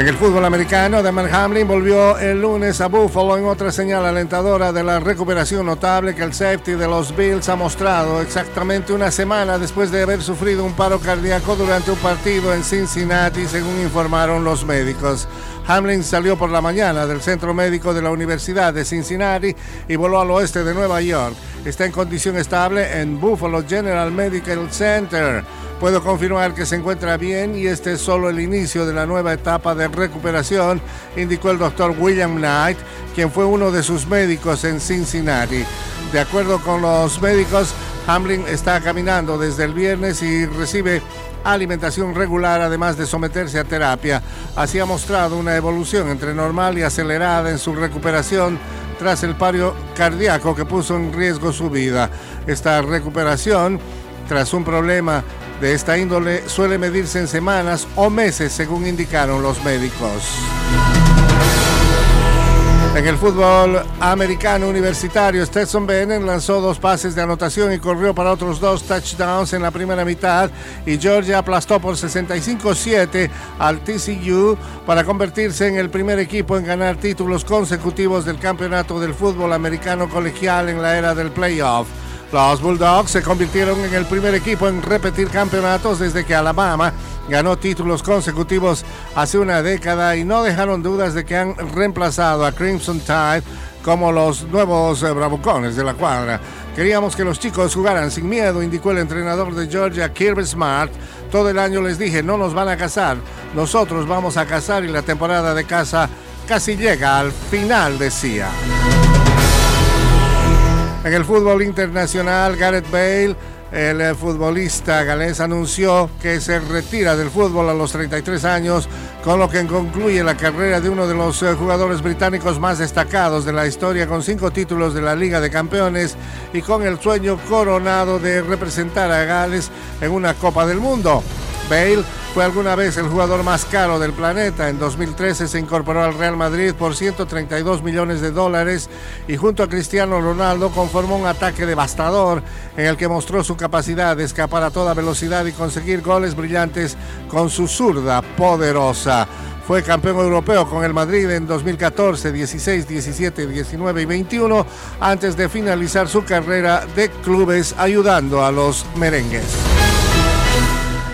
En el fútbol americano, Damon Hamlin volvió el lunes a Buffalo en otra señal alentadora de la recuperación notable que el safety de los Bills ha mostrado exactamente una semana después de haber sufrido un paro cardíaco durante un partido en Cincinnati, según informaron los médicos. Hamlin salió por la mañana del centro médico de la Universidad de Cincinnati y voló al oeste de Nueva York. Está en condición estable en Buffalo General Medical Center. Puedo confirmar que se encuentra bien y este es solo el inicio de la nueva etapa de recuperación, indicó el doctor William Knight, quien fue uno de sus médicos en Cincinnati. De acuerdo con los médicos, Hamlin está caminando desde el viernes y recibe alimentación regular, además de someterse a terapia. Así ha mostrado una evolución entre normal y acelerada en su recuperación tras el paro cardíaco que puso en riesgo su vida. Esta recuperación, tras un problema de esta índole, suele medirse en semanas o meses, según indicaron los médicos. En el fútbol americano universitario, Stetson Bennett lanzó dos pases de anotación y corrió para otros dos touchdowns en la primera mitad y Georgia aplastó por 65-7 al TCU para convertirse en el primer equipo en ganar títulos consecutivos del campeonato del fútbol americano colegial en la era del playoff. Los Bulldogs se convirtieron en el primer equipo en repetir campeonatos desde que Alabama ganó títulos consecutivos hace una década y no dejaron dudas de que han reemplazado a Crimson Tide como los nuevos eh, bravucones de la cuadra. Queríamos que los chicos jugaran sin miedo, indicó el entrenador de Georgia, Kirby Smart. Todo el año les dije, no nos van a casar, nosotros vamos a casar y la temporada de casa casi llega al final, decía. En el fútbol internacional, Gareth Bale, el eh, futbolista galés, anunció que se retira del fútbol a los 33 años, con lo que concluye la carrera de uno de los eh, jugadores británicos más destacados de la historia, con cinco títulos de la Liga de Campeones y con el sueño coronado de representar a Gales en una Copa del Mundo. Bale fue alguna vez el jugador más caro del planeta. En 2013 se incorporó al Real Madrid por 132 millones de dólares y junto a Cristiano Ronaldo conformó un ataque devastador en el que mostró su capacidad de escapar a toda velocidad y conseguir goles brillantes con su zurda poderosa. Fue campeón europeo con el Madrid en 2014, 16, 17, 19 y 21 antes de finalizar su carrera de clubes ayudando a los merengues.